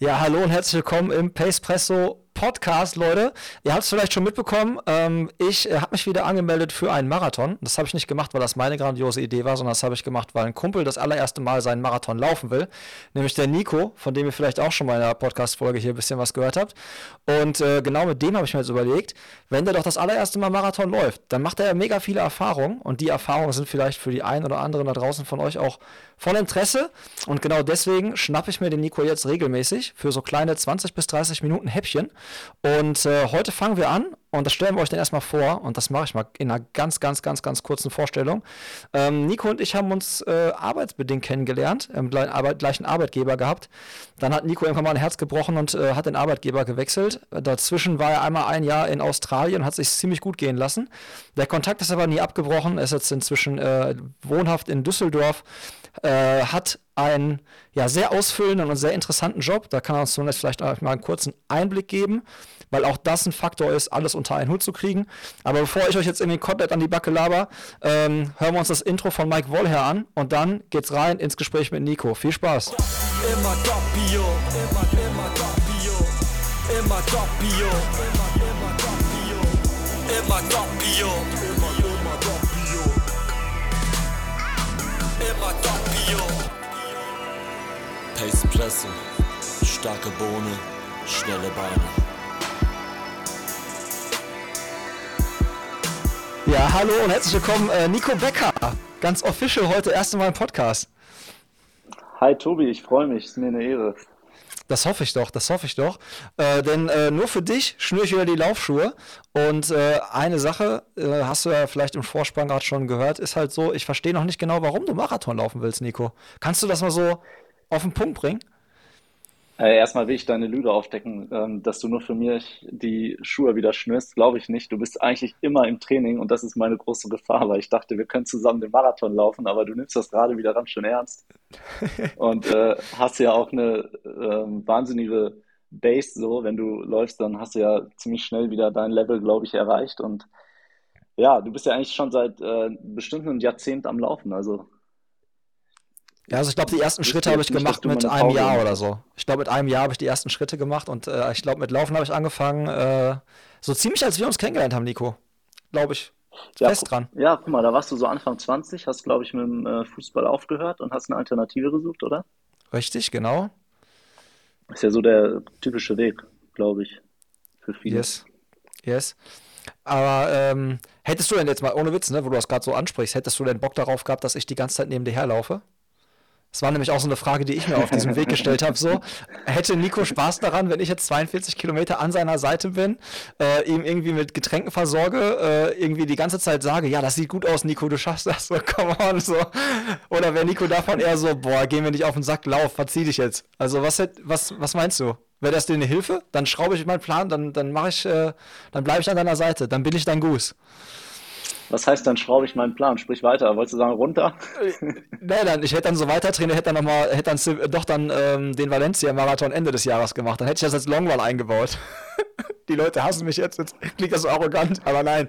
Ja, hallo und herzlich willkommen im Pacepresso Podcast, Leute. Ihr habt es vielleicht schon mitbekommen. Ähm, ich äh, habe mich wieder angemeldet für einen Marathon. Das habe ich nicht gemacht, weil das meine grandiose Idee war, sondern das habe ich gemacht, weil ein Kumpel das allererste Mal seinen Marathon laufen will. Nämlich der Nico, von dem ihr vielleicht auch schon mal in der Podcast-Folge hier ein bisschen was gehört habt. Und äh, genau mit dem habe ich mir jetzt überlegt, wenn der doch das allererste Mal Marathon läuft, dann macht er ja mega viele Erfahrungen. Und die Erfahrungen sind vielleicht für die einen oder anderen da draußen von euch auch von Interesse. Und genau deswegen schnappe ich mir den Nico jetzt regelmäßig für so kleine 20 bis 30 Minuten Häppchen. Und äh, heute fangen wir an und das stellen wir euch dann erstmal vor und das mache ich mal in einer ganz, ganz, ganz, ganz kurzen Vorstellung. Ähm, Nico und ich haben uns äh, arbeitsbedingt kennengelernt, im gleichen Arbeitgeber gehabt. Dann hat Nico irgendwann mal ein Herz gebrochen und äh, hat den Arbeitgeber gewechselt. Dazwischen war er einmal ein Jahr in Australien und hat sich ziemlich gut gehen lassen. Der Kontakt ist aber nie abgebrochen. Er ist jetzt inzwischen äh, wohnhaft in Düsseldorf, äh, hat einen ja, sehr ausfüllenden und sehr interessanten Job. Da kann er uns zunächst vielleicht mal einen kurzen Einblick geben, weil auch das ein Faktor ist, alles unter einen Hut zu kriegen. Aber bevor ich euch jetzt irgendwie komplett an die Backe laber, ähm, hören wir uns das Intro von Mike Wollher an und dann geht's rein ins Gespräch mit Nico. Viel Spaß! Immer Doppio, immer, immer Doppio, immer Doppio, immer Doppio, immer, immer Doppio, immer Doppio. Pace Presse, starke Bohne, schnelle Beine. Ja, hallo und herzlich willkommen, äh, Nico Becker. Ganz official heute erste Mal im Podcast. Hi Tobi, ich freue mich, ist mir eine Ehre. Das hoffe ich doch, das hoffe ich doch. Äh, denn äh, nur für dich schnüre ich wieder die Laufschuhe. Und äh, eine Sache, äh, hast du ja vielleicht im Vorspann gerade schon gehört, ist halt so, ich verstehe noch nicht genau, warum du Marathon laufen willst, Nico. Kannst du das mal so auf den Punkt bringen? Äh, erstmal will ich deine Lüge aufdecken, ähm, dass du nur für mich die Schuhe wieder schnürst, glaube ich nicht. Du bist eigentlich immer im Training und das ist meine große Gefahr, weil ich dachte, wir können zusammen den Marathon laufen, aber du nimmst das gerade wieder ganz schön ernst und äh, hast ja auch eine äh, wahnsinnige Base so, wenn du läufst, dann hast du ja ziemlich schnell wieder dein Level, glaube ich, erreicht und ja, du bist ja eigentlich schon seit äh, bestimmt einem Jahrzehnt am Laufen, also ja, also ich glaube, die ersten Schritte habe ich gemacht mit einem Jahr oder so. Ich glaube, mit einem Jahr habe ich die ersten Schritte gemacht und äh, ich glaube, mit Laufen habe ich angefangen, äh, so ziemlich als wir uns kennengelernt haben, Nico. Glaube ich. Ja, Fest dran. Ja, guck mal, da warst du so Anfang 20, hast, glaube ich, mit dem äh, Fußball aufgehört und hast eine Alternative gesucht, oder? Richtig, genau. Ist ja so der typische Weg, glaube ich, für viele. Yes. Yes. Aber ähm, hättest du denn jetzt mal, ohne Witz, ne, wo du das gerade so ansprichst, hättest du denn Bock darauf gehabt, dass ich die ganze Zeit neben dir herlaufe? Das war nämlich auch so eine Frage, die ich mir auf diesem Weg gestellt habe. So, hätte Nico Spaß daran, wenn ich jetzt 42 Kilometer an seiner Seite bin, äh, ihm irgendwie mit Getränken versorge, äh, irgendwie die ganze Zeit sage, ja, das sieht gut aus, Nico, du schaffst das, so, come on, so. Oder wäre Nico davon eher so, boah, gehen wir nicht auf den Sack, lauf, verzieh dich jetzt. Also, was, was, was meinst du? Wäre das dir eine Hilfe? Dann schraube ich meinen Plan, dann, dann mache ich, äh, dann bleibe ich an deiner Seite, dann bin ich dein Goose. Was heißt, dann schraube ich meinen Plan? Sprich weiter. Wolltest du sagen, runter? nee, dann, ich hätte dann so weiter trainiert, hätte dann nochmal, hätte dann doch dann ähm, den Valencia-Marathon Ende des Jahres gemacht. Dann hätte ich das als Longrun eingebaut. Die Leute hassen mich jetzt, jetzt klingt das so arrogant, aber nein.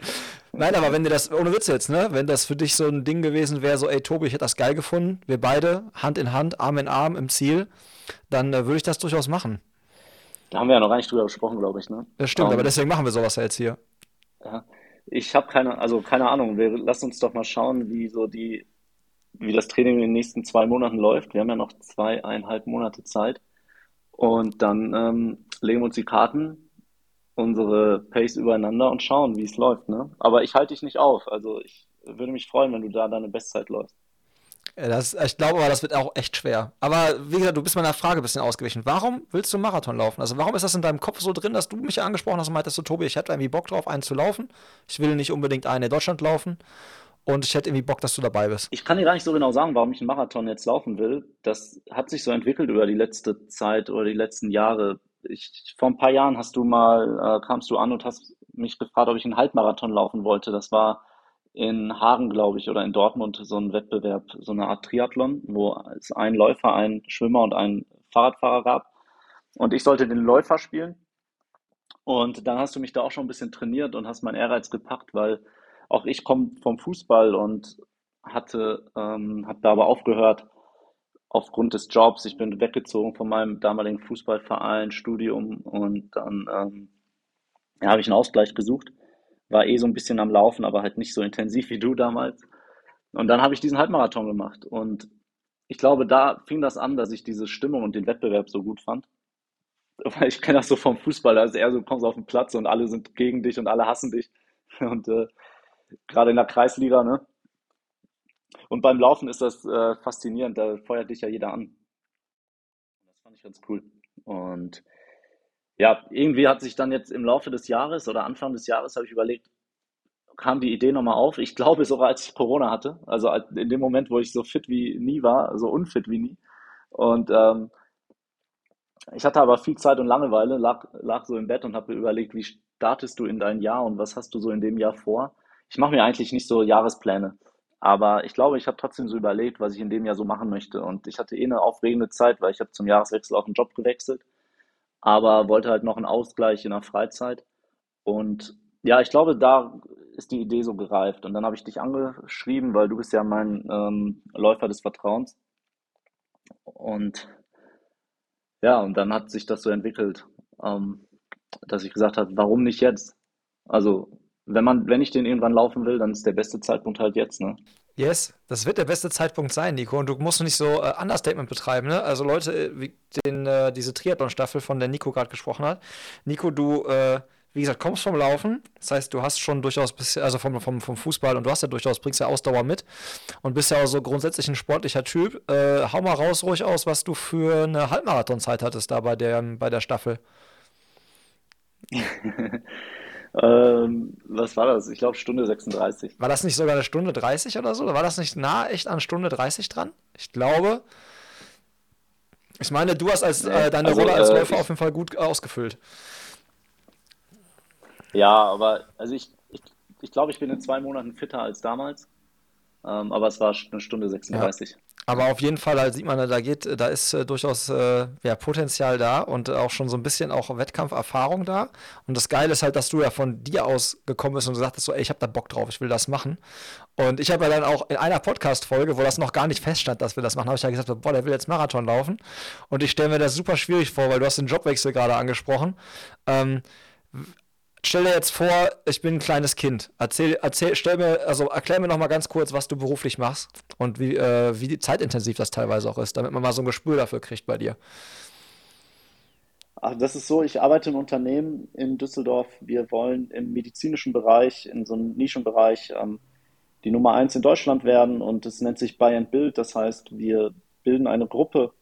Nein, aber wenn dir das, ohne Witz jetzt, ne, wenn das für dich so ein Ding gewesen wäre, so, ey Tobi, ich hätte das geil gefunden, wir beide, Hand in Hand, Arm in Arm im Ziel, dann äh, würde ich das durchaus machen. Da haben wir ja noch gar nicht drüber gesprochen, glaube ich, ne? Das stimmt, um, aber ähm, deswegen machen wir sowas ja jetzt hier. Ja. Ich habe keine, also keine Ahnung. Wir lassen uns doch mal schauen, wie so die, wie das Training in den nächsten zwei Monaten läuft. Wir haben ja noch zweieinhalb Monate Zeit. Und dann ähm, legen wir uns die Karten, unsere Pace übereinander und schauen, wie es läuft. Ne? Aber ich halte dich nicht auf. Also ich würde mich freuen, wenn du da deine Bestzeit läufst. Das, ich glaube aber, das wird auch echt schwer. Aber wie gesagt, du bist meiner Frage ein bisschen ausgewichen. Warum willst du Marathon laufen? Also warum ist das in deinem Kopf so drin, dass du mich angesprochen hast und meintest, so, Tobi, ich hätte irgendwie Bock drauf, einen zu laufen. Ich will nicht unbedingt einen in Deutschland laufen. Und ich hätte irgendwie Bock, dass du dabei bist. Ich kann dir gar nicht so genau sagen, warum ich einen Marathon jetzt laufen will. Das hat sich so entwickelt über die letzte Zeit oder die letzten Jahre. Ich, vor ein paar Jahren hast du mal, äh, kamst du an und hast mich gefragt, ob ich einen Halbmarathon laufen wollte. Das war in Hagen, glaube ich, oder in Dortmund so ein Wettbewerb, so eine Art Triathlon, wo es einen Läufer, einen Schwimmer und einen Fahrradfahrer gab. Und ich sollte den Läufer spielen. Und dann hast du mich da auch schon ein bisschen trainiert und hast meinen Ehrgeiz gepackt, weil auch ich komme vom Fußball und hatte, ähm, habe da aber aufgehört aufgrund des Jobs, ich bin weggezogen von meinem damaligen Fußballverein, Studium und dann ähm, ja, habe ich einen Ausgleich gesucht. War eh so ein bisschen am Laufen, aber halt nicht so intensiv wie du damals. Und dann habe ich diesen Halbmarathon gemacht. Und ich glaube, da fing das an, dass ich diese Stimmung und den Wettbewerb so gut fand. Weil ich kenne das so vom Fußball, da ist eher so, du kommst auf den Platz und alle sind gegen dich und alle hassen dich. Und äh, gerade in der Kreisliga, ne? Und beim Laufen ist das äh, faszinierend, da feuert dich ja jeder an. Das fand ich ganz cool. Und ja, irgendwie hat sich dann jetzt im Laufe des Jahres oder Anfang des Jahres habe ich überlegt, kam die Idee nochmal auf. Ich glaube sogar, als ich Corona hatte, also in dem Moment, wo ich so fit wie nie war, so unfit wie nie. Und ähm, ich hatte aber viel Zeit und Langeweile, lag, lag so im Bett und habe überlegt, wie startest du in dein Jahr und was hast du so in dem Jahr vor? Ich mache mir eigentlich nicht so Jahrespläne, aber ich glaube, ich habe trotzdem so überlegt, was ich in dem Jahr so machen möchte. Und ich hatte eh eine aufregende Zeit, weil ich habe zum Jahreswechsel auch einen Job gewechselt, aber wollte halt noch einen Ausgleich in der Freizeit. Und ja, ich glaube, da ist die Idee so gereift. Und dann habe ich dich angeschrieben, weil du bist ja mein ähm, Läufer des Vertrauens. Und ja, und dann hat sich das so entwickelt, ähm, dass ich gesagt habe, warum nicht jetzt? Also, wenn man, wenn ich den irgendwann laufen will, dann ist der beste Zeitpunkt halt jetzt, ne? Yes, das wird der beste Zeitpunkt sein, Nico. Und du musst nicht so äh, Understatement betreiben, ne? Also Leute, äh, wie den, äh, diese Triathlon-Staffel, von der Nico gerade gesprochen hat. Nico, du äh, wie gesagt, kommst vom Laufen. Das heißt, du hast schon durchaus, also vom, vom, vom Fußball und du hast ja durchaus, bringst ja Ausdauer mit und bist ja auch so grundsätzlich ein sportlicher Typ. Äh, hau mal raus ruhig aus, was du für eine Halbmarathonzeit hattest da bei der, bei der Staffel. ähm, was war das? Ich glaube Stunde 36. War das nicht sogar eine Stunde 30 oder so? War das nicht nah echt an Stunde 30 dran? Ich glaube. Ich meine, du hast als, äh, deine also, Rolle als äh, Läufer auf jeden Fall gut ausgefüllt. Ja, aber also ich, ich, ich glaube, ich bin in zwei Monaten fitter als damals. Ähm, aber es war eine Stunde 36. Ja. Aber auf jeden Fall, da sieht man, da geht, da ist äh, durchaus äh, ja, Potenzial da und auch schon so ein bisschen auch Wettkampferfahrung da. Und das Geile ist halt, dass du ja von dir aus gekommen bist und gesagt hast, so, ey, ich habe da Bock drauf, ich will das machen. Und ich habe ja dann auch in einer Podcast-Folge, wo das noch gar nicht feststand, dass wir das machen, habe ich ja gesagt, boah, der will jetzt Marathon laufen. Und ich stelle mir das super schwierig vor, weil du hast den Jobwechsel gerade angesprochen. Ähm, stell dir jetzt vor, ich bin ein kleines Kind. Erzähl, erzähl, stell mir, also erklär mir noch mal ganz kurz, was du beruflich machst und wie, äh, wie zeitintensiv das teilweise auch ist, damit man mal so ein Gespür dafür kriegt bei dir. Ach, das ist so, ich arbeite im Unternehmen in Düsseldorf. Wir wollen im medizinischen Bereich, in so einem Nischenbereich, ähm, die Nummer eins in Deutschland werden und es nennt sich Buy and Build. Das heißt, wir bilden eine Gruppe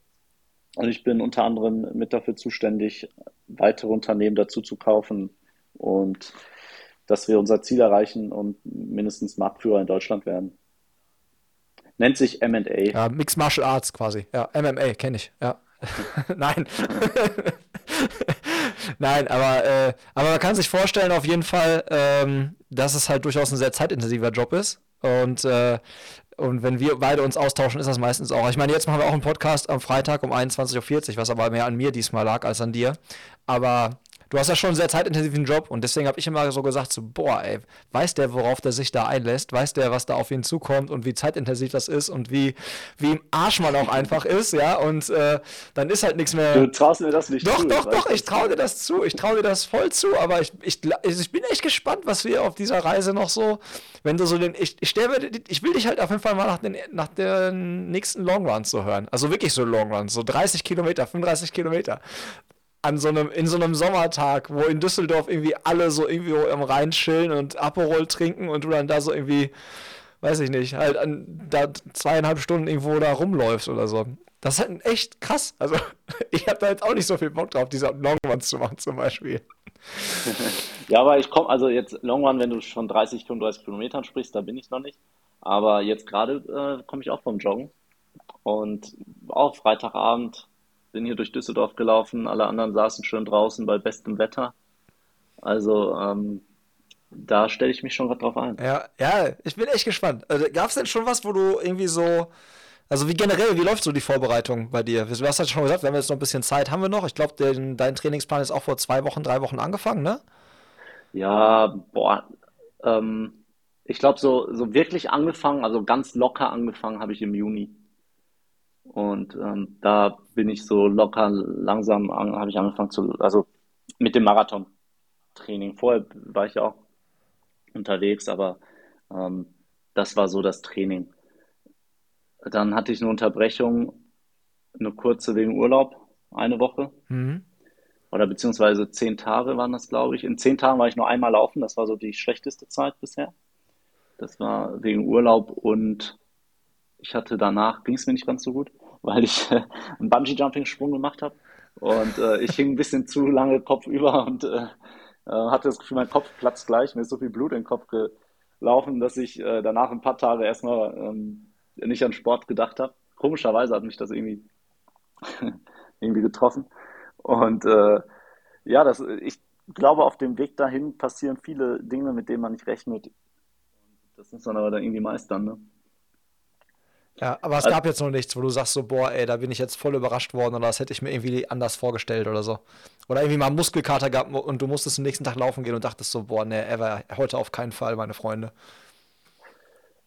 und ich bin unter anderem mit dafür zuständig, weitere Unternehmen dazu zu kaufen, und dass wir unser Ziel erreichen und mindestens Marktführer in Deutschland werden. Nennt sich MA. Ja, Mixed Martial Arts quasi. Ja, MMA kenne ich. Ja. Nein. Nein, aber, äh, aber man kann sich vorstellen, auf jeden Fall, ähm, dass es halt durchaus ein sehr zeitintensiver Job ist. Und, äh, und wenn wir beide uns austauschen, ist das meistens auch. Ich meine, jetzt machen wir auch einen Podcast am Freitag um 21.40 Uhr, was aber mehr an mir diesmal lag als an dir. Aber du hast ja schon einen sehr zeitintensiven Job und deswegen habe ich immer so gesagt, so, boah, ey, weiß der, worauf der sich da einlässt? Weiß der, was da auf ihn zukommt und wie zeitintensiv das ist und wie, wie im Arsch man auch einfach ist, ja? Und äh, dann ist halt nichts mehr. Du traust mir das nicht doch, zu. Doch, doch, doch, ich traue dir das zu. Ich traue dir das voll zu, aber ich, ich, ich bin echt gespannt, was wir auf dieser Reise noch so, wenn du so den, ich, ich stelle ich will dich halt auf jeden Fall mal nach den, nach den nächsten Longruns so hören. Also wirklich so Longruns, so 30 Kilometer, 35 Kilometer an so einem, in so einem Sommertag, wo in Düsseldorf irgendwie alle so irgendwie am Rhein chillen und Aperol trinken und du dann da so irgendwie, weiß ich nicht, halt an, da zweieinhalb Stunden irgendwo da rumläufst oder so. Das ist halt echt krass. Also, ich habe da jetzt auch nicht so viel Bock drauf, diese Longruns zu machen zum Beispiel. Ja, aber ich komme, also jetzt Longrun, wenn du schon 30, 35 Kilometern sprichst, da bin ich noch nicht. Aber jetzt gerade äh, komme ich auch vom Joggen. Und auch Freitagabend bin hier durch Düsseldorf gelaufen, alle anderen saßen schön draußen bei bestem Wetter. Also ähm, da stelle ich mich schon gerade drauf ein. Ja, ja, ich bin echt gespannt. Also, Gab es denn schon was, wo du irgendwie so, also wie generell, wie läuft so die Vorbereitung bei dir? Du hast ja schon gesagt, wir haben jetzt noch ein bisschen Zeit, haben wir noch. Ich glaube, dein Trainingsplan ist auch vor zwei Wochen, drei Wochen angefangen, ne? Ja, boah, ähm, ich glaube, so, so wirklich angefangen, also ganz locker angefangen habe ich im Juni. Und ähm, da bin ich so locker langsam an, habe ich angefangen zu, also mit dem Marathontraining. Vorher war ich ja auch unterwegs, aber ähm, das war so das Training. Dann hatte ich eine Unterbrechung, eine kurze wegen Urlaub, eine Woche. Mhm. Oder beziehungsweise zehn Tage waren das, glaube ich. In zehn Tagen war ich nur einmal laufen. Das war so die schlechteste Zeit bisher. Das war wegen Urlaub und ich hatte danach, ging es mir nicht ganz so gut, weil ich äh, einen Bungee-Jumping-Sprung gemacht habe. Und äh, ich hing ein bisschen zu lange Kopf über und äh, äh, hatte das Gefühl, mein Kopf platzt gleich. Mir ist so viel Blut in den Kopf gelaufen, dass ich äh, danach ein paar Tage erstmal ähm, nicht an Sport gedacht habe. Komischerweise hat mich das irgendwie, irgendwie getroffen. Und äh, ja, das, ich glaube, auf dem Weg dahin passieren viele Dinge, mit denen man nicht rechnet. Das muss man aber dann irgendwie meistern, ne? Ja, aber es Also, gab jetzt noch nichts, wo du sagst so, boah, ey, da bin ich jetzt voll überrascht worden oder das hätte ich mir irgendwie anders vorgestellt oder so. Oder irgendwie mal einen Muskelkater gehabt und du musstest am nächsten Tag laufen gehen und dachtest so, boah, nee, ever, heute auf keinen Fall, meine Freunde.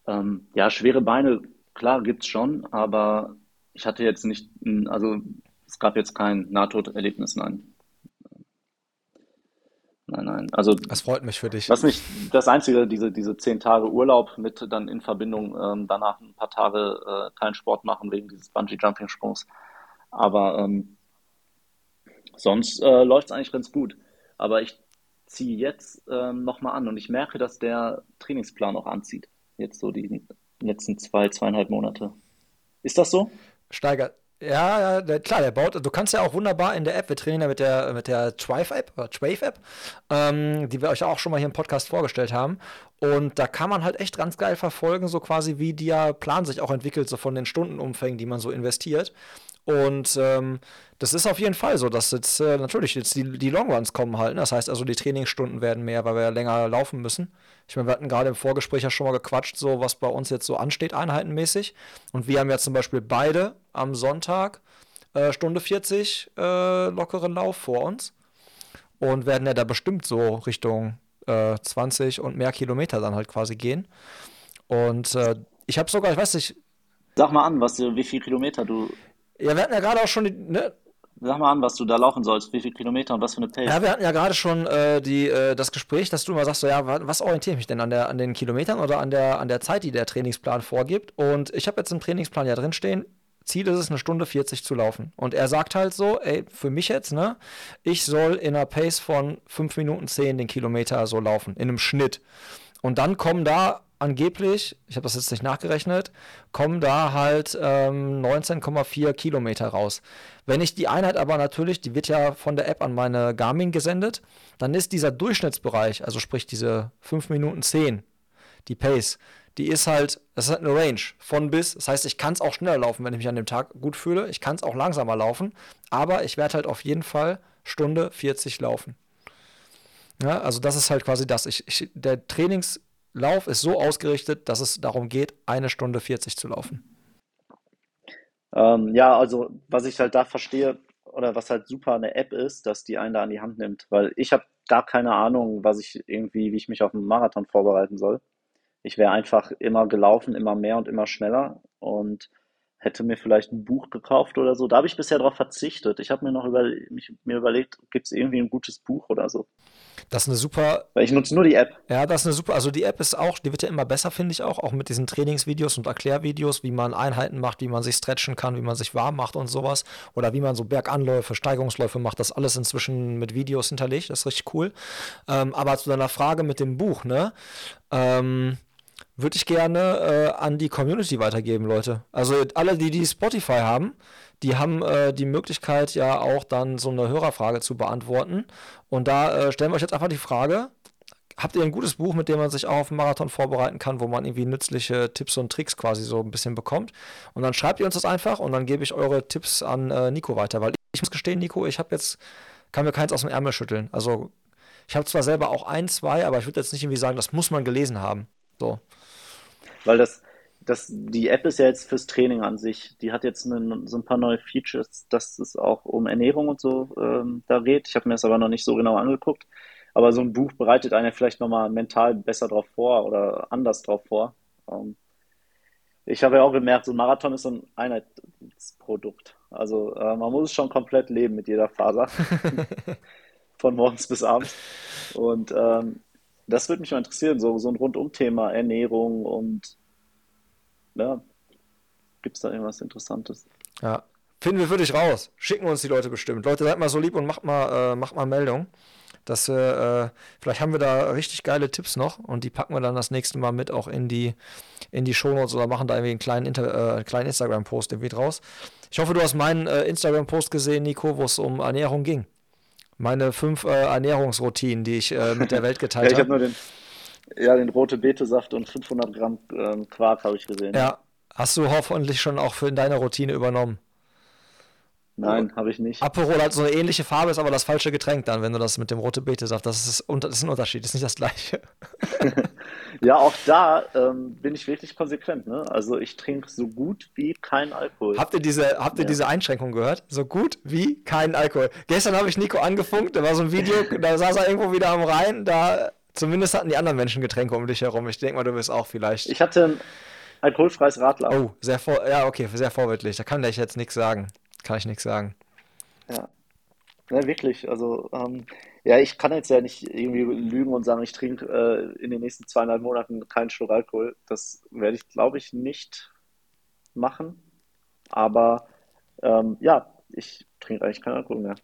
ähm, ja, schwere Beine, klar, gibt's schon, aber ich hatte jetzt nicht, also es gab jetzt kein Nahtoderlebnis, nein. Nein, nein. Also Das freut mich für dich. Was mich, das Einzige, diese, diese zehn Tage Urlaub mit dann in Verbindung ähm, danach ein paar Tage äh, keinen Sport machen wegen dieses Bungee-Jumping-Sprungs. Aber ähm, sonst äh, läuft es eigentlich ganz gut. Aber ich ziehe jetzt ähm, nochmal an und ich merke, dass der Trainingsplan auch anzieht. Jetzt so die letzten zwei, zweieinhalb Monate. Ist das so? Steigert. Ja, ja, klar, der baut. Du kannst ja auch wunderbar in der App, wir trainieren ja mit der, mit der Thrive-App, oder Trave-App, ähm, die wir euch auch schon mal hier im Podcast vorgestellt haben. Und da kann man halt echt ganz geil verfolgen, so quasi, wie der Plan sich auch entwickelt, so von den Stundenumfängen, die man so investiert. Und ähm, das ist auf jeden Fall so, dass jetzt äh, natürlich jetzt die, die Longruns kommen halt. Ne? Das heißt also, die Trainingsstunden werden mehr, weil wir ja länger laufen müssen. Ich meine, wir hatten gerade im Vorgespräch ja schon mal gequatscht, so was bei uns jetzt so ansteht, einheitenmäßig. Und wir haben ja zum Beispiel beide am Sonntag äh, Stunde 40 äh, lockeren Lauf vor uns und werden ja da bestimmt so Richtung äh, 20 und mehr Kilometer dann halt quasi gehen. Und äh, ich habe sogar, ich weiß nicht, Sag mal an, was wie viel Kilometer du, ja, wir hatten ja gerade auch schon die, ne, sag mal an, was du da laufen sollst, wie viel Kilometer und was für eine Ja, Pace. wir hatten ja gerade schon äh, die, äh, das Gespräch, dass du immer sagst, so, ja, wa- was orientiere ich mich denn an der, an den Kilometern oder an der, an der Zeit, die der Trainingsplan vorgibt? Und ich habe jetzt im Trainingsplan ja drinstehen, Ziel ist es, eine Stunde 40 zu laufen. Und er sagt halt so, ey, für mich jetzt, ne, ich soll in einer Pace von 5 Minuten 10 den Kilometer so laufen, in einem Schnitt. Und dann kommen da angeblich, ich habe das jetzt nicht nachgerechnet, kommen da halt ähm, 19,4 Kilometer raus. Wenn ich die Einheit aber natürlich, die wird ja von der App an meine Garmin gesendet, dann ist dieser Durchschnittsbereich, also sprich diese 5 Minuten 10, die Pace, die ist halt, das ist halt eine Range von bis. Das heißt, ich kann es auch schneller laufen, wenn ich mich an dem Tag gut fühle. Ich kann es auch langsamer laufen, aber ich werde halt auf jeden Fall Stunde 40 laufen. Ja, also das ist halt quasi das. Ich, ich, der Trainingslauf ist so ausgerichtet, dass es darum geht, eine Stunde 40 zu laufen. Ähm, ja, also was ich halt da verstehe oder was halt super eine App ist, dass die einen da an die Hand nimmt, weil ich habe gar keine Ahnung, was ich irgendwie, wie ich mich auf einen Marathon vorbereiten soll. Ich wäre einfach immer gelaufen, immer mehr und immer schneller und hätte mir vielleicht ein Buch gekauft oder so. Da habe ich bisher darauf verzichtet. Ich habe mir noch über, mich, mir überlegt, gibt es irgendwie ein gutes Buch oder so? Das ist eine super Weil ich nutze nur die App. Ja, das ist eine super, also die App ist auch, die wird ja immer besser, finde ich auch, auch mit diesen Trainingsvideos und Erklärvideos, wie man Einheiten macht, wie man sich stretchen kann, wie man sich warm macht und sowas. Oder wie man so Berganläufe, Steigerungsläufe macht, das alles inzwischen mit Videos hinterlegt, das ist richtig cool. Ähm, aber zu deiner Frage mit dem Buch, ne? Ähm, würde ich gerne äh, an die Community weitergeben, Leute. Also alle, die die Spotify haben, die haben äh, die Möglichkeit ja auch dann so eine Hörerfrage zu beantworten. Und da äh, stellen wir euch jetzt einfach die Frage, habt ihr ein gutes Buch, mit dem man sich auch auf einen Marathon vorbereiten kann, wo man irgendwie nützliche Tipps und Tricks quasi so ein bisschen bekommt? Und dann schreibt ihr uns das einfach und dann gebe ich eure Tipps an äh, Nico weiter. Weil ich muss gestehen, Nico, ich habe jetzt, kann mir keins aus dem Ärmel schütteln. Also ich habe zwar selber auch ein, zwei, aber ich würde jetzt nicht irgendwie sagen, das muss man gelesen haben. So. Weil das, das, die App ist ja jetzt fürs Training an sich. Die hat jetzt eine, so ein paar neue Features, dass es auch um Ernährung und so ähm, da geht. Ich habe mir das aber noch nicht so genau angeguckt. Aber so ein Buch bereitet einen vielleicht nochmal mental besser drauf vor oder anders drauf vor. Ähm, Ich habe ja auch gemerkt, so ein Marathon ist so ein Einheitsprodukt. Also äh, man muss es schon komplett leben mit jeder Faser, von morgens bis abends. Und ähm, das würde mich mal interessieren, so, so ein Rundum-Thema, Ernährung und ja, gibt es da irgendwas Interessantes? Ja, finden wir für dich raus. Schicken uns die Leute bestimmt. Leute, seid mal so lieb und macht mal, äh, macht mal Meldung. Dass wir, äh, vielleicht haben wir da richtig geile Tipps noch und die packen wir dann das nächste Mal mit auch in die, in die Shownotes oder machen da irgendwie einen kleinen, Inter äh, kleinen Instagram-Post irgendwie draus. Ich hoffe, du hast meinen äh, Instagram-Post gesehen, Nico, wo es um Ernährung ging. Meine fünf äh, Ernährungsroutinen, die ich äh, mit der Welt geteilt ja, ich habe. Hab nur den, ja, den rote Betesaft und 500 Gramm ähm, Quark habe ich gesehen. Ja, hast du hoffentlich schon auch für in deine Routine übernommen. Nein, habe ich nicht. Aperol hat so eine ähnliche Farbe, ist aber das falsche Getränk dann, wenn du das mit dem rote Beete sagst. Das ist, das ist ein Unterschied, das ist nicht das gleiche. ja, auch da ähm, bin ich wirklich konsequent. Ne? Also ich trinke so gut wie kein Alkohol. Habt ihr diese, habt ihr ja. diese Einschränkung gehört? So gut wie kein Alkohol. Gestern habe ich Nico angefunkt, da war so ein Video, da saß er irgendwo wieder am Rhein, da zumindest hatten die anderen Menschen Getränke um dich herum. Ich denke mal, du wirst auch vielleicht. Ich hatte ein alkoholfreies Radler. Oh, sehr vor, ja, okay, sehr vorbildlich. Da kann ich jetzt nichts sagen kann ich nichts sagen. Ja. Ja, wirklich. Also, ähm, ja, ich kann jetzt ja nicht irgendwie lügen und sagen, ich trinke äh, in den nächsten zweieinhalb Monaten keinen Schluck Alkohol. Das werde ich, glaube ich, nicht machen. Aber ähm, ja, ich trinke eigentlich keinen Alkohol mehr.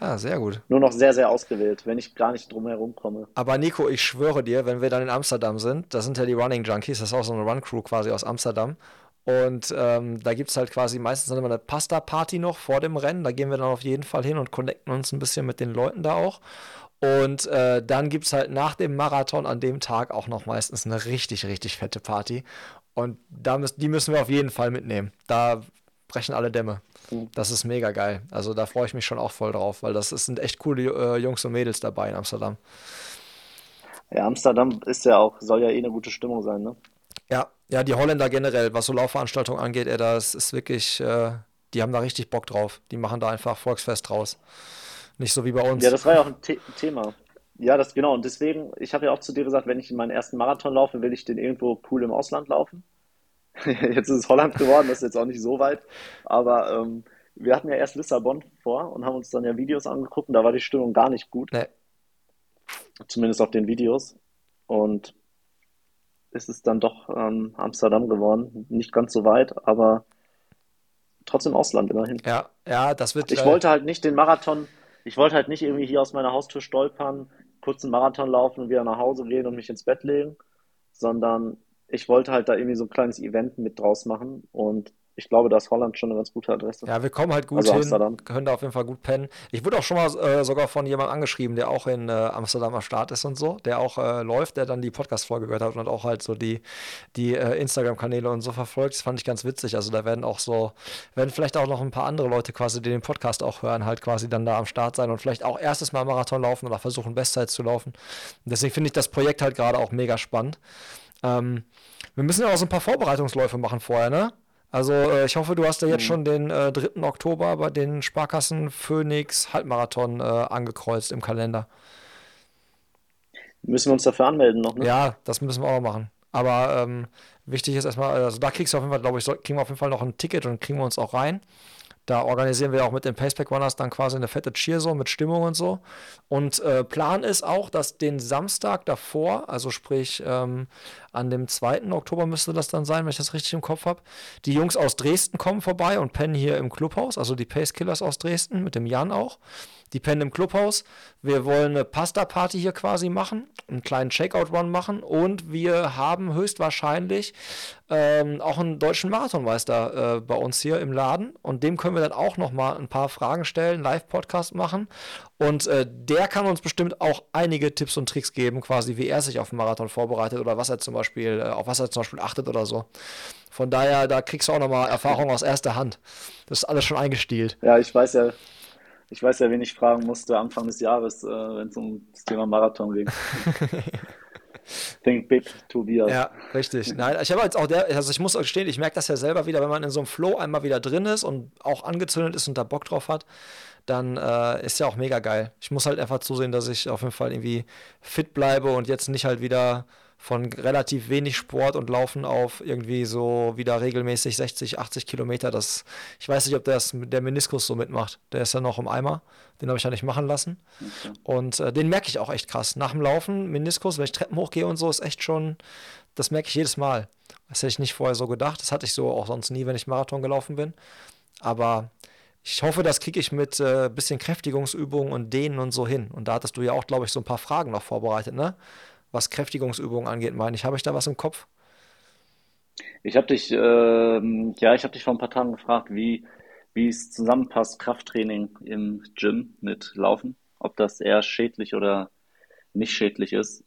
Ja, sehr gut. Nur noch sehr, sehr ausgewählt, wenn ich gar nicht drum herum komme. Aber Nico, ich schwöre dir, wenn wir dann in Amsterdam sind, das sind ja die Running Junkies, das ist auch so eine Run-Crew quasi aus Amsterdam. Und ähm, da gibt es halt quasi meistens dann immer eine Pasta-Party noch vor dem Rennen. Da gehen wir dann auf jeden Fall hin und connecten uns ein bisschen mit den Leuten da auch. Und äh, dann gibt es halt nach dem Marathon an dem Tag auch noch meistens eine richtig, richtig fette Party. Und da müssen, die müssen wir auf jeden Fall mitnehmen. Da brechen alle Dämme. Das ist mega geil. Also da freue ich mich schon auch voll drauf, weil das sind echt coole äh, Jungs und Mädels dabei in Amsterdam. Ja, Amsterdam ist ja auch, soll ja eh eine gute Stimmung sein, ne? Ja, ja, die Holländer generell, was so Laufveranstaltungen angeht, ey, das ist wirklich, äh, die haben da richtig Bock drauf. Die machen da einfach Volksfest draus. Nicht so wie bei uns. Ja, das war ja auch ein The Thema. Ja, das genau. Und deswegen, ich habe ja auch zu dir gesagt, wenn ich meinen ersten Marathon laufe, will ich den irgendwo cool im Ausland laufen. jetzt ist es Holland geworden, das ist jetzt auch nicht so weit. Aber ähm, wir hatten ja erst Lissabon vor und haben uns dann ja Videos angeguckt und da war die Stimmung gar nicht gut. Nee. Zumindest auf den Videos. Und ist es dann doch ähm, Amsterdam geworden. Nicht ganz so weit, aber trotzdem Ausland immerhin. Ja, ja, das wird. Ich äh, wollte halt nicht den Marathon, ich wollte halt nicht irgendwie hier aus meiner Haustür stolpern, kurz einen Marathon laufen und wieder nach Hause gehen und mich ins Bett legen, sondern ich wollte halt da irgendwie so ein kleines Event mit draus machen und ich glaube, da ist Holland schon eine ganz gute Adresse. Ja, wir kommen halt gut also hin, Amsterdam. können da auf jeden Fall gut pennen. Ich wurde auch schon mal äh, sogar von jemandem angeschrieben, der auch in äh, Amsterdam am Start ist und so, der auch äh, läuft, der dann die Podcast-Folge gehört hat und auch halt so die, die äh, Instagram-Kanäle und so verfolgt. Das fand ich ganz witzig. Also da werden auch so, werden vielleicht auch noch ein paar andere Leute quasi, die den Podcast auch hören, halt quasi dann da am Start sein und vielleicht auch erstes Mal Marathon laufen oder versuchen, Bestzeit zu laufen. Und deswegen finde ich das Projekt halt gerade auch mega spannend. Ähm, wir müssen ja auch so ein paar Vorbereitungsläufe machen vorher, ne? Also äh, ich hoffe, du hast ja jetzt mhm. schon den äh, 3. Oktober bei den Sparkassen Phoenix Halbmarathon äh, angekreuzt im Kalender. Müssen wir uns dafür anmelden noch, ne? Ja, das müssen wir auch machen. Aber ähm, wichtig ist erstmal, also da kriegst du auf jeden Fall, glaube ich, so, kriegen wir auf jeden Fall noch ein Ticket und kriegen wir uns auch rein. Da organisieren wir auch mit den Paceback Runners dann quasi eine fette Cheer so mit Stimmung und so. Und äh, Plan ist auch, dass den Samstag davor, also sprich ähm, an dem 2. Oktober müsste das dann sein, wenn ich das richtig im Kopf habe, die Jungs aus Dresden kommen vorbei und pennen hier im Clubhaus, also die Pace Killers aus Dresden, mit dem Jan auch. Die pennen im Clubhaus. Wir wollen eine Pasta-Party hier quasi machen, einen kleinen Checkout-Run machen und wir haben höchstwahrscheinlich ähm, auch einen deutschen Marathonmeister äh, bei uns hier im Laden und dem können wir dann auch nochmal ein paar Fragen stellen, Live-Podcast machen und äh, der kann uns bestimmt auch einige Tipps und Tricks geben, quasi wie er sich auf den Marathon vorbereitet oder was er zum Beispiel, äh, auf was er zum Beispiel achtet oder so. Von daher, da kriegst du auch nochmal Erfahrung aus erster Hand. Das ist alles schon eingestielt. Ja, ich weiß ja, ich weiß ja, wen ich fragen musste Anfang des Jahres, äh, wenn es um das Thema Marathon ging. Think big, Tobias. Ja, richtig. Nein, ich habe jetzt auch der, also ich muss gestehen, ich merke das ja selber wieder, wenn man in so einem Flow einmal wieder drin ist und auch angezündet ist und da Bock drauf hat, dann äh, ist ja auch mega geil. Ich muss halt einfach zusehen, dass ich auf jeden Fall irgendwie fit bleibe und jetzt nicht halt wieder von relativ wenig Sport und Laufen auf irgendwie so wieder regelmäßig 60, 80 Kilometer. Das, ich weiß nicht, ob das, der Meniskus so mitmacht. Der ist ja noch im Eimer. Den habe ich ja nicht machen lassen. Okay. Und äh, den merke ich auch echt krass. Nach dem Laufen, Meniskus, wenn ich Treppen hochgehe und so, ist echt schon, das merke ich jedes Mal. Das hätte ich nicht vorher so gedacht. Das hatte ich so auch sonst nie, wenn ich Marathon gelaufen bin. Aber ich hoffe, das kriege ich mit äh, bisschen Kräftigungsübungen und Dehnen und so hin. Und da hattest du ja auch, glaube ich, so ein paar Fragen noch vorbereitet, ne? Was Kräftigungsübungen angeht, meine ich. Habe ich da was im Kopf? Ich habe dich, ähm, ja, ich habe dich vor ein paar Tagen gefragt, wie, wie es zusammenpasst, Krafttraining im Gym mit Laufen, ob das eher schädlich oder nicht schädlich ist.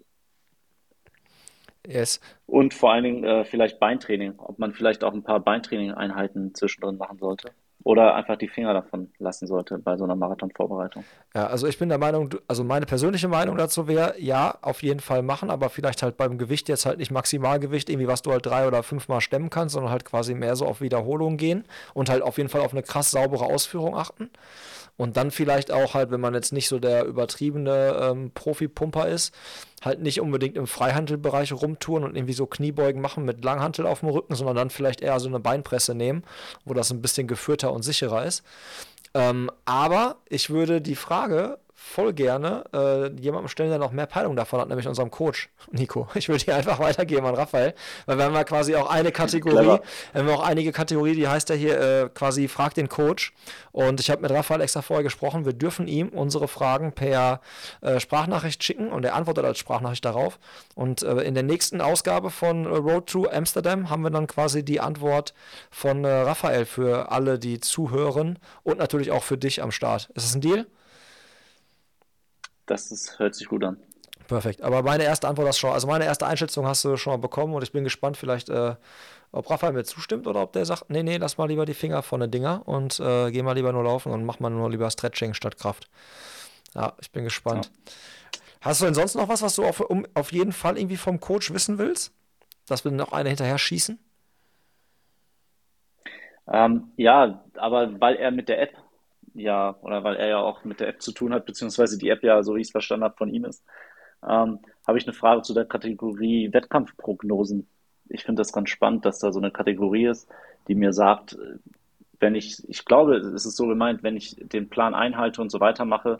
Yes. Und vor allen Dingen äh, vielleicht Beintraining, ob man vielleicht auch ein paar Beintraining-Einheiten zwischendrin machen sollte oder einfach die Finger davon lassen sollte bei so einer Marathonvorbereitung. Ja, also ich bin der Meinung, also meine persönliche Meinung dazu wäre, ja, auf jeden Fall machen, aber vielleicht halt beim Gewicht jetzt halt nicht Maximalgewicht, irgendwie was du halt drei oder fünfmal stemmen kannst, sondern halt quasi mehr so auf Wiederholung gehen und halt auf jeden Fall auf eine krass saubere Ausführung achten. Und dann vielleicht auch halt, wenn man jetzt nicht so der übertriebene ähm, Profi-Pumper ist, halt nicht unbedingt im Freihandelbereich rumtouren und irgendwie so Kniebeugen machen mit Langhantel auf dem Rücken, sondern dann vielleicht eher so eine Beinpresse nehmen, wo das ein bisschen geführter und sicherer ist. Ähm, aber ich würde die Frage voll gerne äh, jemandem stellen, der noch mehr Peilung davon hat, nämlich unserem Coach, Nico. Ich würde die einfach weitergeben an Raphael, weil wir haben ja quasi auch eine Kategorie, Clever. wir haben auch einige Kategorien, die heißt ja hier äh, quasi Frag den Coach. Und ich habe mit Raphael extra vorher gesprochen, wir dürfen ihm unsere Fragen per äh, Sprachnachricht schicken und er antwortet als Sprachnachricht darauf. Und äh, in der nächsten Ausgabe von Road to Amsterdam haben wir dann quasi die Antwort von äh, Raphael für alle, die zuhören und natürlich auch für dich am Start. Ist das ein Deal? Das ist, hört sich gut an. Perfekt. Aber meine erste Antwort hast schon, also meine erste Einschätzung hast du schon mal bekommen und ich bin gespannt, vielleicht, äh, ob Raphael mir zustimmt oder ob der sagt, nee, nee, lass mal lieber die Finger von den Dinger und äh, geh mal lieber nur laufen und mach mal nur lieber Stretching statt Kraft. Ja, ich bin gespannt. Ja. Hast du denn sonst noch was, was du auf, um, auf jeden Fall irgendwie vom Coach wissen willst? Dass wir noch eine hinterher schießen? Ähm, ja, aber weil er mit der App ja, oder weil er ja auch mit der App zu tun hat, beziehungsweise die App ja, so wie ich es verstanden habe, von ihm ist, ähm, habe ich eine Frage zu der Kategorie Wettkampfprognosen. Ich finde das ganz spannend, dass da so eine Kategorie ist, die mir sagt, wenn ich, ich glaube, es ist so gemeint, wenn ich den Plan einhalte und so weitermache,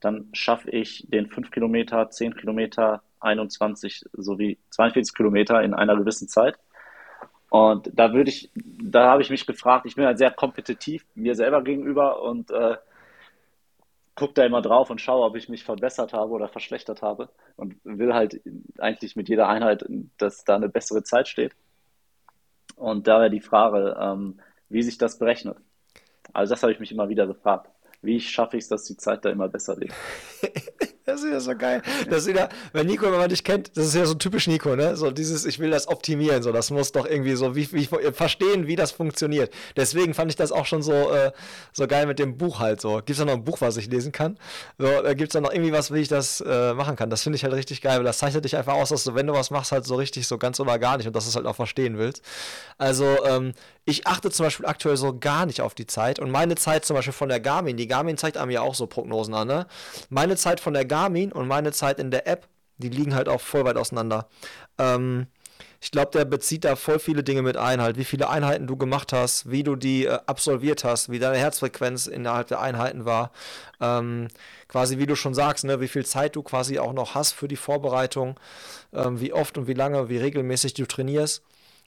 dann schaffe ich den 5 Kilometer, 10 Kilometer, 21 sowie 42 Kilometer in einer gewissen Zeit. Und da würde ich, da habe ich mich gefragt, ich bin halt sehr kompetitiv mir selber gegenüber und äh, gucke da immer drauf und schaue, ob ich mich verbessert habe oder verschlechtert habe und will halt eigentlich mit jeder Einheit, dass da eine bessere Zeit steht. Und da wäre die Frage, ähm, wie sich das berechnet. Also das habe ich mich immer wieder gefragt. Wie schaffe ich es, dass die Zeit da immer besser liegt? Das ist ja so geil. Das ist wieder, wenn Nico, wenn man dich kennt, das ist ja so typisch Nico, ne? So dieses, ich will das optimieren, so, das muss doch irgendwie so, wie, wie verstehen, wie das funktioniert. Deswegen fand ich das auch schon so, äh, so geil mit dem Buch halt so. Gibt es da noch ein Buch, was ich lesen kann? So, äh, gibt es da noch irgendwie was, wie ich das äh, machen kann? Das finde ich halt richtig geil, weil das zeichnet dich einfach aus, dass du, wenn du was machst, halt so richtig so ganz oder gar nicht und dass du es halt auch verstehen willst. Also, ähm, ich achte zum Beispiel aktuell so gar nicht auf die Zeit und meine Zeit zum Beispiel von der Garmin, die Garmin zeigt einem ja auch so Prognosen an, ne? Meine Zeit von der Garmin und meine Zeit in der App, die liegen halt auch voll weit auseinander. Ähm, ich glaube, der bezieht da voll viele Dinge mit ein, halt, wie viele Einheiten du gemacht hast, wie du die äh, absolviert hast, wie deine Herzfrequenz innerhalb der Einheiten war. Ähm, quasi, wie du schon sagst, ne, wie viel Zeit du quasi auch noch hast für die Vorbereitung, ähm, wie oft und wie lange, wie regelmäßig du trainierst.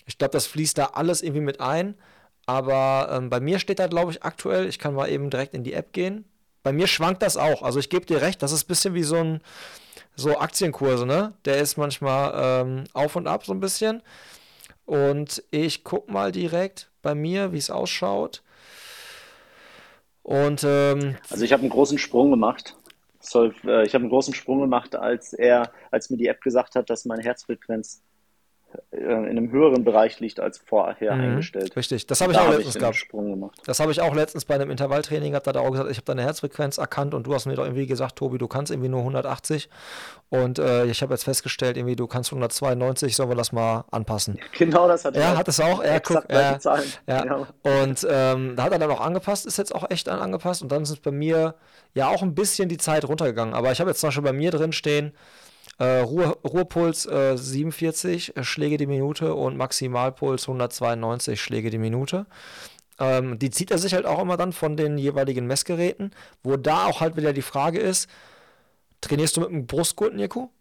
Ich glaube, das fließt da alles irgendwie mit ein. Aber ähm, bei mir steht da, glaube ich, aktuell, ich kann mal eben direkt in die App gehen. Bei mir schwankt das auch. Also ich gebe dir recht, das ist ein bisschen wie so ein so Aktienkurse, ne? Der ist manchmal ähm, auf und ab so ein bisschen. Und ich gucke mal direkt bei mir, wie es ausschaut. Und ähm, also ich habe einen großen Sprung gemacht. Äh, ich habe einen großen Sprung gemacht, als er, als mir die App gesagt hat, dass meine Herzfrequenz in einem höheren Bereich liegt als vorher mhm, eingestellt. Richtig, das habe ich da auch hab letztens gehabt. Das habe ich auch letztens bei einem Intervalltraining gehabt, da hat er auch gesagt, ich habe deine Herzfrequenz erkannt und du hast mir doch irgendwie gesagt, Tobi, du kannst irgendwie nur 180 und äh, ich habe jetzt festgestellt, irgendwie du kannst 192, sollen wir das mal anpassen? Genau, das hat er. Ja, hat es auch. Er guckt, äh, ja. Genau. Und ähm, da hat er dann auch angepasst, ist jetzt auch echt angepasst und dann sind bei mir ja auch ein bisschen die Zeit runtergegangen. Aber ich habe jetzt zum Beispiel bei mir drin stehen, Äh, Ruhe, Ruhepuls äh, 47 Schläge die Minute und Maximalpuls 192 Schläge die Minute. Ähm, die zieht er sich halt auch immer dann von den jeweiligen Messgeräten, wo da auch halt wieder die Frage ist, trainierst du mit einem Brustgurt, Nico?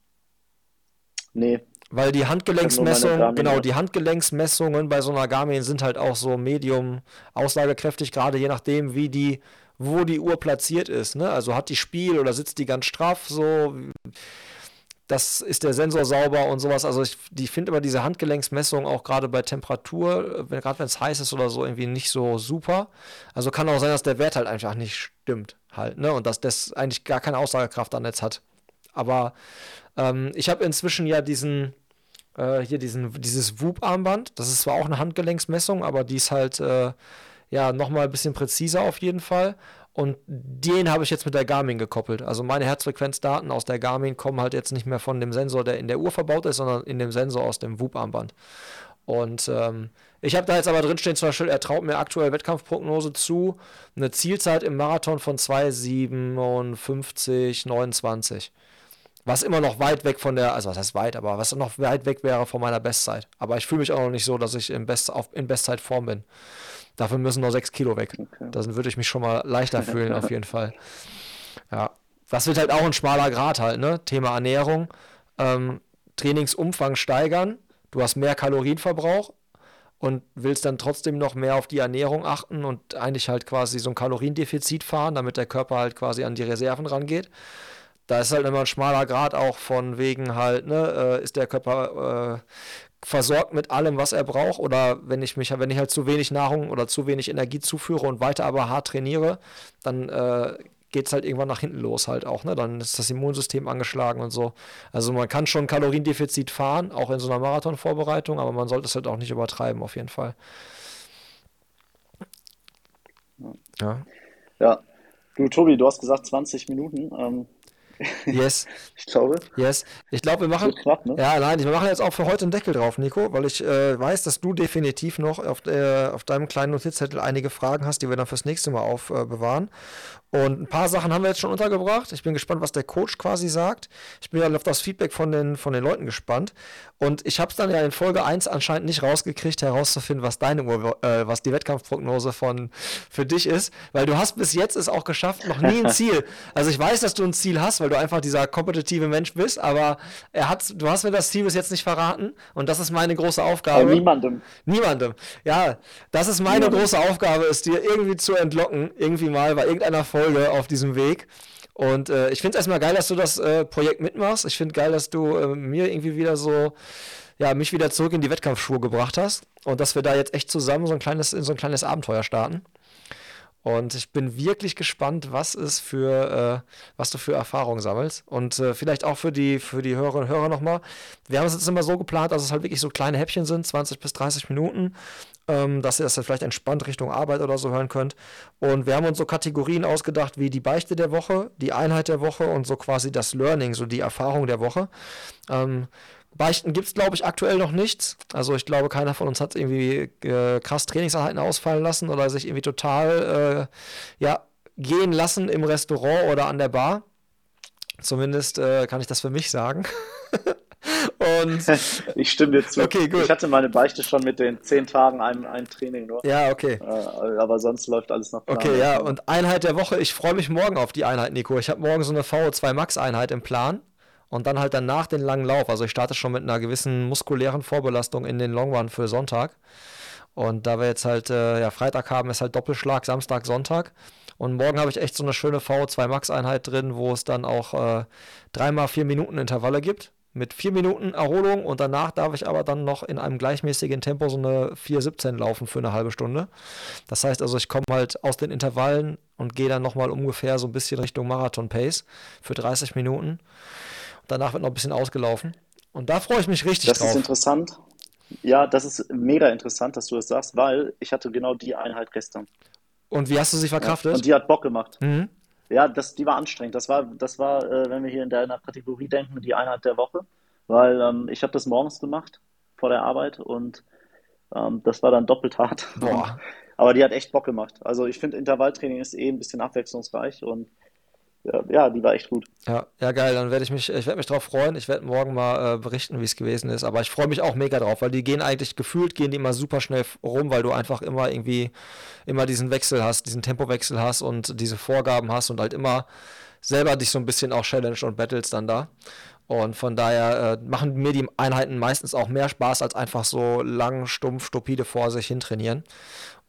Nee. Weil die Handgelenksmessungen, genau, die Handgelenksmessungen bei so einer Garmin sind halt auch so medium aussagekräftig, gerade je nachdem, wie die, wo die Uhr platziert ist. Ne? Also hat die Spiel oder sitzt die ganz straff so das ist der Sensor sauber und sowas. Also ich die finde immer diese Handgelenksmessung auch gerade bei Temperatur, wenn, gerade wenn es heiß ist oder so, irgendwie nicht so super. Also kann auch sein, dass der Wert halt einfach nicht stimmt halt, ne? Und dass das eigentlich gar keine Aussagekraft am Netz hat. Aber ähm, ich habe inzwischen ja diesen, äh, hier diesen, dieses WUP-Armband. Das ist zwar auch eine Handgelenksmessung, aber die ist halt äh, ja nochmal ein bisschen präziser auf jeden Fall. Und den habe ich jetzt mit der Garmin gekoppelt. Also meine Herzfrequenzdaten aus der Garmin kommen halt jetzt nicht mehr von dem Sensor, der in der Uhr verbaut ist, sondern in dem Sensor aus dem WUP-Armband. Und ähm, ich habe da jetzt aber drinstehen, zum Beispiel, er traut mir aktuell Wettkampfprognose zu, eine Zielzeit im Marathon von 2,57, 29. Was immer noch weit weg von der, also was heißt weit, aber was noch weit weg wäre von meiner Bestzeit. Aber ich fühle mich auch noch nicht so, dass ich in, Best, auf, in Bestzeitform bin. Dafür müssen noch sechs Kilo weg. Okay. Dann würde ich mich schon mal leichter fühlen, auf jeden Fall. Ja. Das wird halt auch ein schmaler Grad halt, ne? Thema Ernährung. Ähm, Trainingsumfang steigern. Du hast mehr Kalorienverbrauch und willst dann trotzdem noch mehr auf die Ernährung achten und eigentlich halt quasi so ein Kaloriendefizit fahren, damit der Körper halt quasi an die Reserven rangeht. Da ist halt immer ein schmaler Grad auch von wegen halt, ne, äh, ist der Körper äh, versorgt mit allem, was er braucht, oder wenn ich mich, wenn ich halt zu wenig Nahrung oder zu wenig Energie zuführe und weiter aber hart trainiere, dann äh, geht es halt irgendwann nach hinten los halt auch, ne? Dann ist das Immunsystem angeschlagen und so. Also man kann schon Kaloriendefizit fahren, auch in so einer Marathonvorbereitung, aber man sollte es halt auch nicht übertreiben, auf jeden Fall. Ja. Ja. Du, Tobi, du hast gesagt 20 Minuten. Ähm, Yes. ich glaube. Yes. Ich glaube, wir machen. Knapp, ne? Ja, nein, wir machen jetzt auch für heute einen Deckel drauf, Nico, weil ich äh, weiß, dass du definitiv noch auf, der, auf deinem kleinen Notizzettel einige Fragen hast, die wir dann fürs nächste Mal aufbewahren. Äh, und ein paar Sachen haben wir jetzt schon untergebracht. Ich bin gespannt, was der Coach quasi sagt. Ich bin ja auf das Feedback von den, von den Leuten gespannt. Und ich habe es dann ja in Folge 1 anscheinend nicht rausgekriegt, herauszufinden, was deine Uhr, äh, was die Wettkampfprognose von für dich ist. Weil du hast bis jetzt es auch geschafft, noch nie ein Ziel. Also ich weiß, dass du ein Ziel hast, weil du einfach dieser kompetitive Mensch bist, aber er hat, du hast mir das Ziel bis jetzt nicht verraten und das ist meine große Aufgabe. Bei niemandem. Niemandem. Ja, das ist meine niemandem. große Aufgabe, ist dir irgendwie zu entlocken, irgendwie mal bei irgendeiner Folge auf diesem Weg. Und äh, ich finde es erstmal geil, dass du das äh, Projekt mitmachst. Ich finde geil, dass du äh, mir irgendwie wieder so, ja, mich wieder zurück in die Wettkampfschuhe gebracht hast und dass wir da jetzt echt zusammen so ein kleines, in so ein kleines Abenteuer starten. Und ich bin wirklich gespannt, was es für, äh, was du für Erfahrungen sammelst. Und äh, vielleicht auch für die, für die Hörerinnen und Hörer nochmal. Wir haben es jetzt immer so geplant, dass es halt wirklich so kleine Häppchen sind, 20 bis 30 Minuten, ähm, dass ihr das dann vielleicht entspannt Richtung Arbeit oder so hören könnt. Und wir haben uns so Kategorien ausgedacht wie die Beichte der Woche, die Einheit der Woche und so quasi das Learning, so die Erfahrung der Woche. Ähm, Beichten gibt es, glaube ich, aktuell noch nichts. Also ich glaube, keiner von uns hat irgendwie äh, krass Trainingseinheiten ausfallen lassen oder sich irgendwie total äh, ja, gehen lassen im Restaurant oder an der Bar. Zumindest äh, kann ich das für mich sagen. Und ich stimme dir zu. Okay. Ich hatte meine Beichte schon mit den zehn Tagen ein, ein Training nur. Ja, okay. Äh, aber sonst läuft alles noch Plan. Okay, ja. Und Einheit der Woche. Ich freue mich morgen auf die Einheit, Nico. Ich habe morgen so eine VO2 Max Einheit im Plan und dann halt danach den langen Lauf. Also ich starte schon mit einer gewissen muskulären Vorbelastung in den Long Run für Sonntag. Und da wir jetzt halt äh, ja, Freitag haben, ist halt Doppelschlag, Samstag, Sonntag. Und morgen habe ich echt so eine schöne VO2 Max Einheit drin, wo es dann auch äh, dreimal vier Minuten Intervalle gibt. Mit vier Minuten Erholung und danach darf ich aber dann noch in einem gleichmäßigen Tempo so eine 4,17 laufen für eine halbe Stunde. Das heißt also, ich komme halt aus den Intervallen und gehe dann nochmal ungefähr so ein bisschen Richtung Marathon-Pace für 30 Minuten. Danach wird noch ein bisschen ausgelaufen. Und da freue ich mich richtig das drauf. Das ist interessant. Ja, das ist mega interessant, dass du das sagst, weil ich hatte genau die Einheit gestern. Und wie hast du sie verkraftet? Ja, und die hat Bock gemacht. Mhm. Ja, das, die war anstrengend. Das war, das war äh, wenn wir hier in deiner Kategorie denken, die Einheit der Woche. Weil ähm, ich habe das morgens gemacht vor der Arbeit und ähm, das war dann doppelt hart. Boah. Aber die hat echt Bock gemacht. Also ich finde, Intervalltraining ist eh ein bisschen abwechslungsreich und ja, die war echt gut. Ja, ja, geil. Dann werde ich mich, ich werde mich drauf freuen. Ich werde morgen mal äh, berichten, wie es gewesen ist. Aber ich freue mich auch mega drauf, weil die gehen eigentlich gefühlt, gehen die immer super schnell rum, weil du einfach immer irgendwie, immer diesen Wechsel hast, diesen Tempowechsel hast und diese Vorgaben hast und halt immer selber dich so ein bisschen auch challenge und battles dann da. Und von daher äh, machen mir die Einheiten meistens auch mehr Spaß, als einfach so lang, stumpf, stupide vor sich hin trainieren.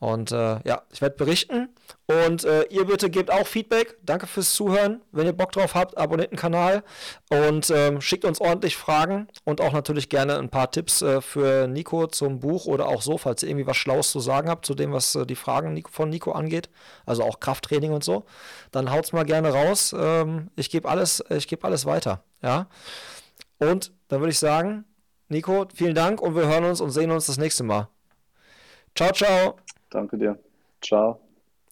Und äh, ja, ich werde berichten. Und äh, ihr bitte gebt auch Feedback. Danke fürs Zuhören. Wenn ihr Bock drauf habt, abonniert den Kanal und ähm, schickt uns ordentlich Fragen und auch natürlich gerne ein paar Tipps äh, für Nico zum Buch oder auch so, falls ihr irgendwie was Schlaues zu sagen habt zu dem, was äh, die Fragen von Nico angeht. Also auch Krafttraining und so. Dann haut's mal gerne raus. Ähm, ich gebe alles, ich gebe alles weiter. Ja. Und dann würde ich sagen, Nico, vielen Dank und wir hören uns und sehen uns das nächste Mal. Ciao, ciao. Danke dir. Ciao.